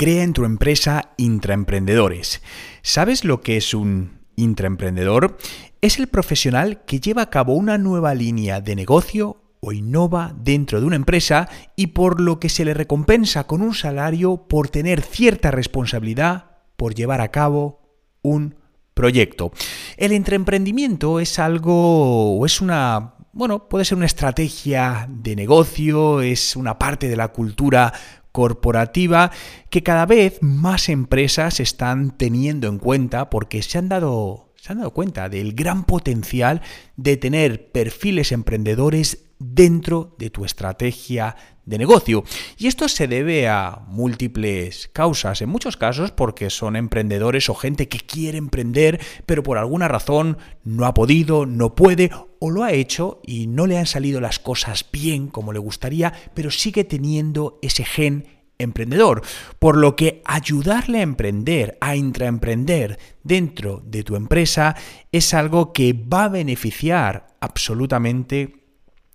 Crea en tu empresa intraemprendedores. ¿Sabes lo que es un intraemprendedor? Es el profesional que lleva a cabo una nueva línea de negocio o innova dentro de una empresa y por lo que se le recompensa con un salario por tener cierta responsabilidad por llevar a cabo un proyecto. El intraemprendimiento es algo o es una bueno, puede ser una estrategia de negocio, es una parte de la cultura corporativa que cada vez más empresas están teniendo en cuenta porque se han dado se han dado cuenta del gran potencial de tener perfiles emprendedores dentro de tu estrategia de negocio. Y esto se debe a múltiples causas, en muchos casos porque son emprendedores o gente que quiere emprender, pero por alguna razón no ha podido, no puede o lo ha hecho y no le han salido las cosas bien como le gustaría, pero sigue teniendo ese gen emprendedor, por lo que ayudarle a emprender, a intraemprender dentro de tu empresa es algo que va a beneficiar absolutamente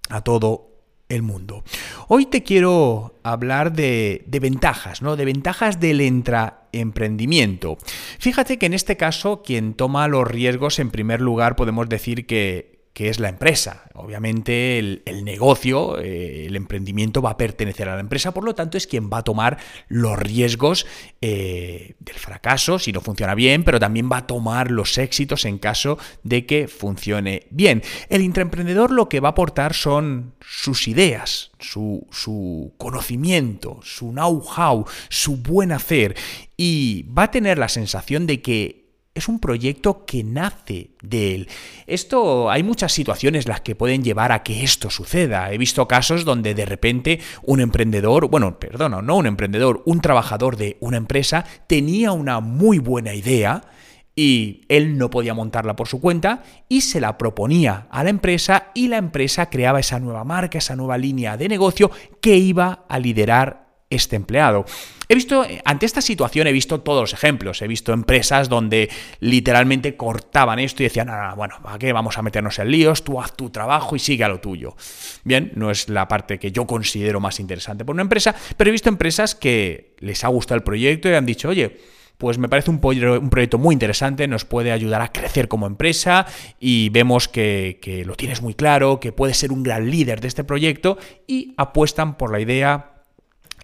a todo el mundo. Hoy te quiero hablar de, de, ventajas, ¿no? De ventajas del intraemprendimiento. Fíjate que en este caso quien toma los riesgos en primer lugar podemos decir que, que es la empresa. Obviamente el, negocio, eh, el emprendimiento va a pertenecer a la empresa, por lo tanto es quien va a tomar los riesgos eh, del fracaso si no funciona bien, pero también va a tomar los éxitos en caso de que funcione bien. El intraemprendedor lo que va a aportar son sus ideas, su, su conocimiento, su know-how, su buen hacer y va a tener la sensación de que es un proyecto que nace de él. Esto, hay muchas situaciones las que pueden llevar a que esto suceda. He visto casos donde de repente un emprendedor, bueno, perdón, no un emprendedor, un trabajador de una empresa tenía una muy buena idea y él no podía montarla por su cuenta y se la proponía a la empresa y la empresa creaba esa nueva marca, esa nueva línea de negocio que iba a liderar este empleado. He visto, ante esta situación he visto todos los ejemplos. He visto empresas donde literalmente cortaban esto y decían, ah, bueno, ¿para qué vamos a meternos en líos? Tú haz tu trabajo y sigue a lo tuyo. Bien, no es la parte que yo considero más interesante por una empresa, pero he visto empresas que les ha gustado el proyecto y han dicho, oye, pues me parece un, un, proyecto muy interesante, nos puede ayudar a crecer como empresa y vemos que, que lo tienes muy claro, que puedes ser un gran líder de este proyecto y apuestan por la idea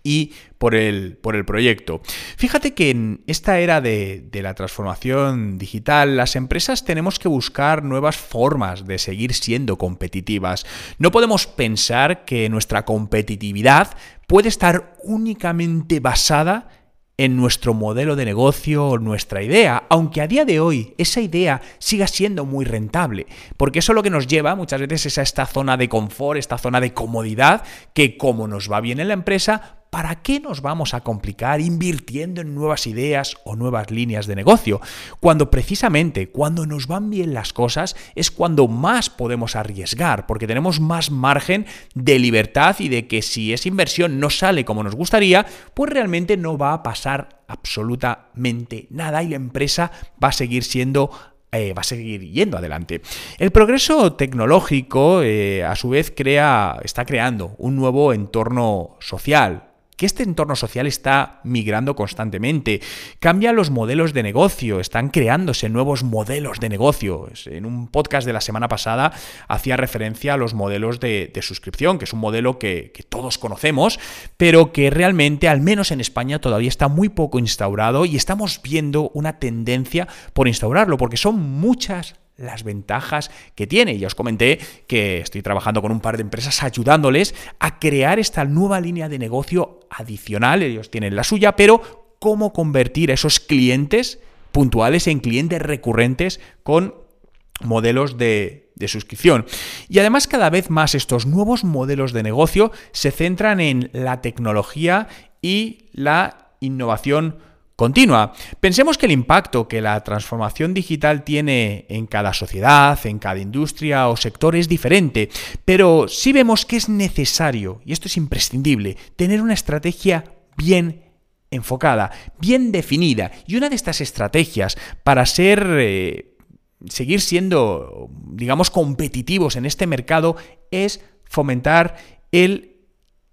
y por el, por el proyecto. Fíjate que en esta era de, de, la transformación digital, las empresas tenemos que buscar nuevas formas de seguir siendo competitivas. No podemos pensar que nuestra competitividad puede estar únicamente basada en nuestro modelo de negocio o nuestra idea, aunque a día de hoy esa idea siga siendo muy rentable, porque eso lo que nos lleva muchas veces es a esta zona de confort, esta zona de comodidad, que como nos va bien en la empresa, ¿para qué nos vamos a complicar invirtiendo en nuevas ideas o nuevas líneas de negocio? Cuando precisamente cuando nos van bien las cosas es cuando más podemos arriesgar, porque tenemos más margen de libertad y de que si esa inversión no sale como nos gustaría, pues realmente no va a pasar absolutamente nada y la empresa va a seguir siendo eh, va a seguir yendo adelante. El progreso tecnológico, eh, a su vez, crea, está creando un nuevo entorno social, que este entorno social está migrando constantemente. Cambia los modelos de negocio, están creándose nuevos modelos de negocio. En un podcast de la semana pasada hacía referencia a los modelos de, suscripción, que es un modelo que todos conocemos, pero que realmente, al menos en España, todavía está muy poco instaurado y estamos viendo una tendencia por instaurarlo, porque son muchas las ventajas que tiene. Ya os comenté que estoy trabajando con un par de empresas ayudándoles a crear esta nueva línea de negocio adicional. Ellos tienen la suya, pero cómo convertir a esos clientes puntuales en clientes recurrentes con modelos de, de, suscripción. Y además cada vez más estos nuevos modelos de negocio se centran en la tecnología y la innovación continua. Pensemos que el impacto que la transformación digital tiene en cada sociedad, en cada industria o sector es diferente, pero sí vemos que es necesario, y esto es imprescindible, tener una estrategia bien enfocada, bien definida. Y una de estas estrategias para ser... Eh, seguir siendo, digamos, competitivos en este mercado es fomentar el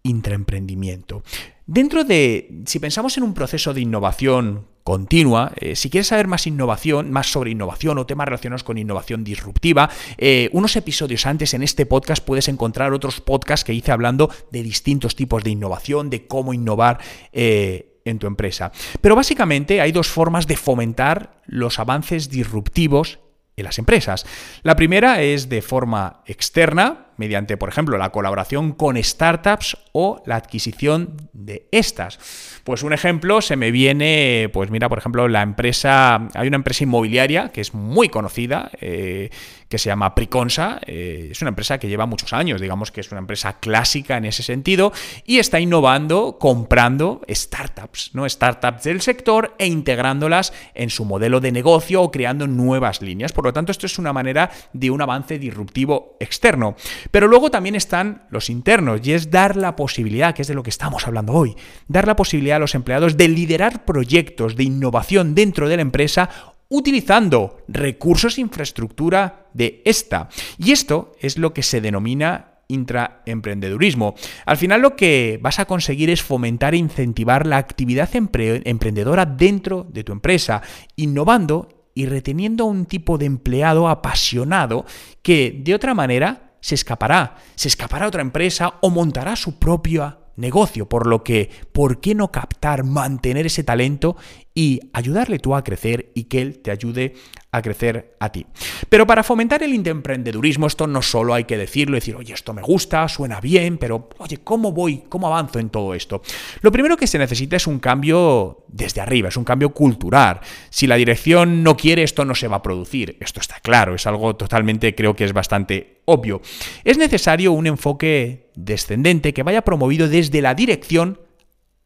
intraemprendimiento. Dentro de, si pensamos en un proceso de innovación continua. Eh, si quieres saber más innovación, más sobre innovación o temas relacionados con innovación disruptiva, eh, unos episodios antes en este podcast puedes encontrar otros podcasts que hice hablando de distintos tipos de innovación, de cómo innovar. Eh, en tu empresa. Pero básicamente hay dos formas de fomentar los avances disruptivos en las empresas. La primera es de forma externa, mediante, por ejemplo, la colaboración con startups o la adquisición de estas. Pues un ejemplo se me viene, pues mira, por ejemplo, la empresa, hay una empresa inmobiliaria que es muy conocida, eh, que se llama Priconsa, eh, es una empresa que lleva muchos años, digamos que es una empresa clásica en ese sentido, y está innovando, comprando startups, ¿no? Startups del sector e integrándolas en su modelo de negocio o creando nuevas líneas. Por lo tanto, esto es una manera de un avance disruptivo externo. Pero luego también están los internos, y es dar la posibilidad, que es de lo que estamos hablando hoy, dar la posibilidad a los empleados de liderar proyectos de innovación dentro de la empresa utilizando recursos e infraestructura de esta. Y esto es lo que se denomina intraemprendedurismo. Al final lo que vas a conseguir es fomentar e incentivar la actividad emprendedora dentro de tu empresa, innovando y reteniendo a un tipo de empleado apasionado que de otra manera se escapará, se escapará a otra empresa o montará su propia negocio, por lo que, ¿por qué no captar, mantener ese talento y ayudarle tú a crecer y que él te ayude a crecer a ti? Pero para fomentar el emprendedurismo, esto no solo hay que decirlo, decir, oye, esto me gusta, suena bien, pero, oye, ¿cómo voy? ¿Cómo avanzo en todo esto? Lo primero que se necesita es un cambio desde arriba, es un cambio cultural. Si la dirección no quiere, esto no se va a producir. Esto está claro, es algo totalmente, creo que es bastante obvio. Es necesario un enfoque descendente que vaya promovido desde la dirección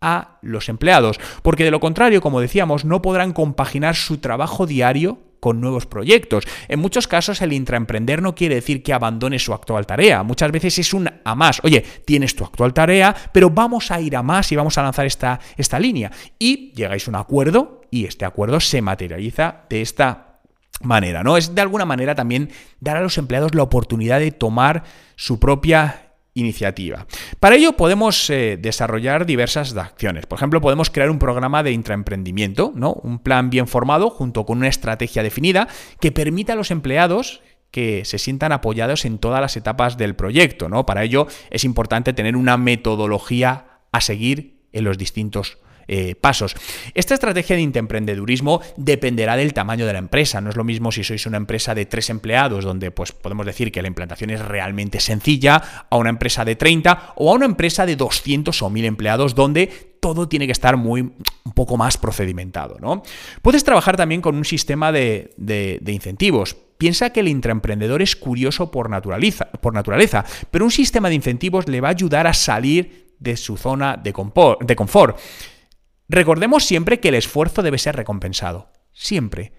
a los empleados, porque de lo contrario, como decíamos, no podrán compaginar su trabajo diario con nuevos proyectos. En muchos casos el intraemprender no quiere decir que abandone su actual tarea, muchas veces es un a más. Oye, tienes tu actual tarea, pero vamos a ir a más y vamos a lanzar esta, esta línea. Y llegáis a un acuerdo y este acuerdo se materializa de esta manera, ¿no? Es de alguna manera también dar a los empleados la oportunidad de tomar su propia iniciativa. Para ello podemos eh, desarrollar diversas acciones. Por ejemplo, podemos crear un programa de intraemprendimiento, ¿no? Un plan bien formado junto con una estrategia definida que permita a los empleados que se sientan apoyados en todas las etapas del proyecto, ¿no? Para ello es importante tener una metodología a seguir en los distintos eh, pasos. Esta estrategia de emprendedurismo dependerá del tamaño de la empresa. No es lo mismo si sois una empresa de tres empleados, donde pues, podemos decir que la implantación es realmente sencilla, a una empresa de 30 o a una empresa de 200 o 1000 empleados, donde todo tiene que estar muy un poco más procedimentado. ¿no? Puedes trabajar también con un sistema de, incentivos. Piensa que el intraemprendedor es curioso por naturaleza, por naturaleza, pero un sistema de incentivos le va a ayudar a salir de su zona de confort. Recordemos siempre que el esfuerzo debe ser recompensado. Siempre.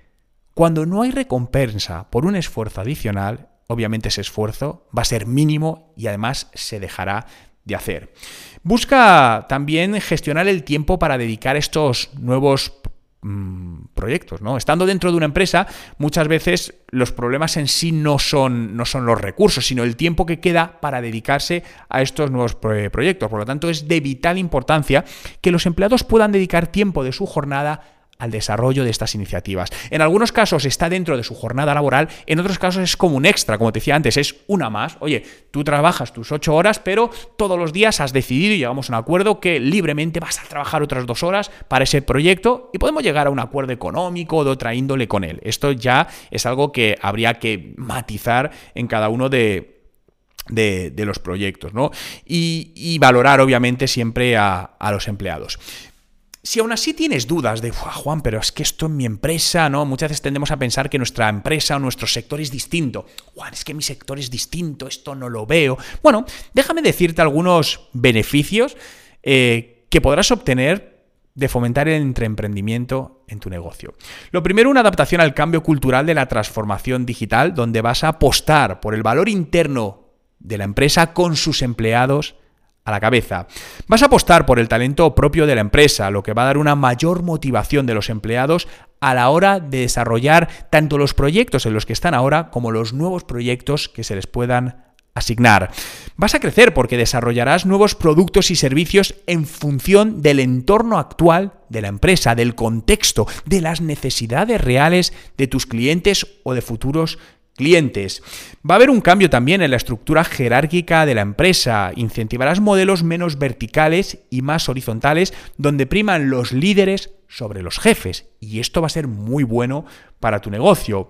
Cuando no hay recompensa por un esfuerzo adicional, obviamente ese esfuerzo va a ser mínimo y además se dejará de hacer. Busca también gestionar el tiempo para dedicar estos nuevos Mm, proyectos, ¿no? Estando dentro de una empresa, muchas veces los problemas en sí no son, no son los recursos, sino el tiempo que queda para dedicarse a estos nuevos proyectos. Por lo tanto, es de vital importancia que los empleados puedan dedicar tiempo de su jornada al desarrollo de estas iniciativas. En algunos casos está dentro de su jornada laboral, en otros casos es como un extra, como te decía antes, es una más. Oye, tú trabajas tus ocho horas, pero todos los días has decidido y llegamos a un acuerdo que libremente vas a trabajar otras dos horas para ese proyecto y podemos llegar a un acuerdo económico de otra índole con él. Esto ya es algo que habría que matizar en cada uno de, los proyectos, ¿no? Y, valorar, obviamente, siempre a, los empleados. Si aún así tienes dudas de, Juan, pero es que esto en mi empresa, ¿no? Muchas veces tendemos a pensar que nuestra empresa o nuestro sector es distinto. Juan, es que mi sector es distinto, esto no lo veo. Bueno, déjame decirte algunos beneficios eh, que podrás obtener de fomentar el emprendimiento en tu negocio. Lo primero, una adaptación al cambio cultural de la transformación digital, donde vas a apostar por el valor interno de la empresa con sus empleados a la cabeza. Vas a apostar por el talento propio de la empresa, lo que va a dar una mayor motivación de los empleados a la hora de desarrollar tanto los proyectos en los que están ahora como los nuevos proyectos que se les puedan asignar. Vas a crecer porque desarrollarás nuevos productos y servicios en función del entorno actual de la empresa, del contexto, de las necesidades reales de tus clientes o de futuros clientes. Va a haber un cambio también en la estructura jerárquica de la empresa. Incentivarás modelos menos verticales y más horizontales donde priman los líderes sobre los jefes. Y esto va a ser muy bueno para tu negocio.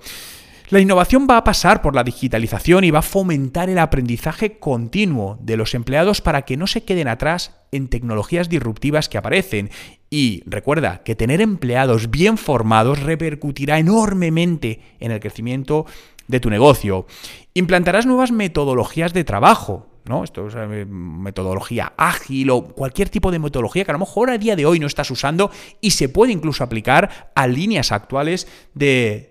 La innovación va a pasar por la digitalización y va a fomentar el aprendizaje continuo de los empleados para que no se queden atrás en tecnologías disruptivas que aparecen. Y recuerda que tener empleados bien formados repercutirá enormemente en el crecimiento de tu negocio. Implantarás nuevas metodologías de trabajo, ¿no? Esto es eh, metodología ágil o cualquier tipo de metodología que a lo mejor a día de hoy no estás usando y se puede incluso aplicar a líneas actuales de,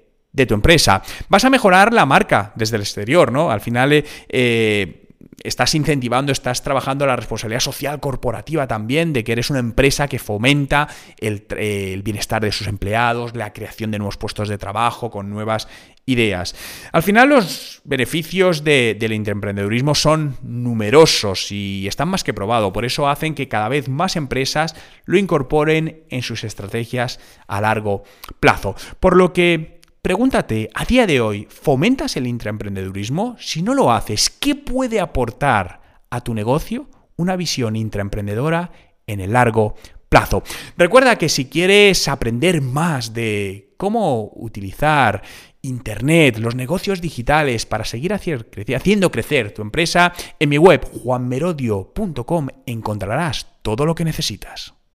tu empresa. Vas a mejorar la marca desde el exterior, ¿no? Al final eh, eh, estás incentivando, estás trabajando la responsabilidad social corporativa también, de que eres una empresa que fomenta el, bienestar de sus empleados, la creación de nuevos puestos de trabajo con nuevas ideas. Al final los beneficios del intraemprendedurismo son numerosos y están más que probados, por eso hacen que cada vez más empresas lo incorporen en sus estrategias a largo plazo. Por lo que Pregúntate, a día de hoy, ¿fomentas el intraemprendedurismo? Si no lo haces, ¿qué puede aportar a tu negocio una visión intraemprendedora en el largo plazo? Recuerda que si quieres aprender más de cómo utilizar Internet, los negocios digitales para seguir haciendo crecer tu empresa, en mi web juanmerodio.com encontrarás todo lo que necesitas.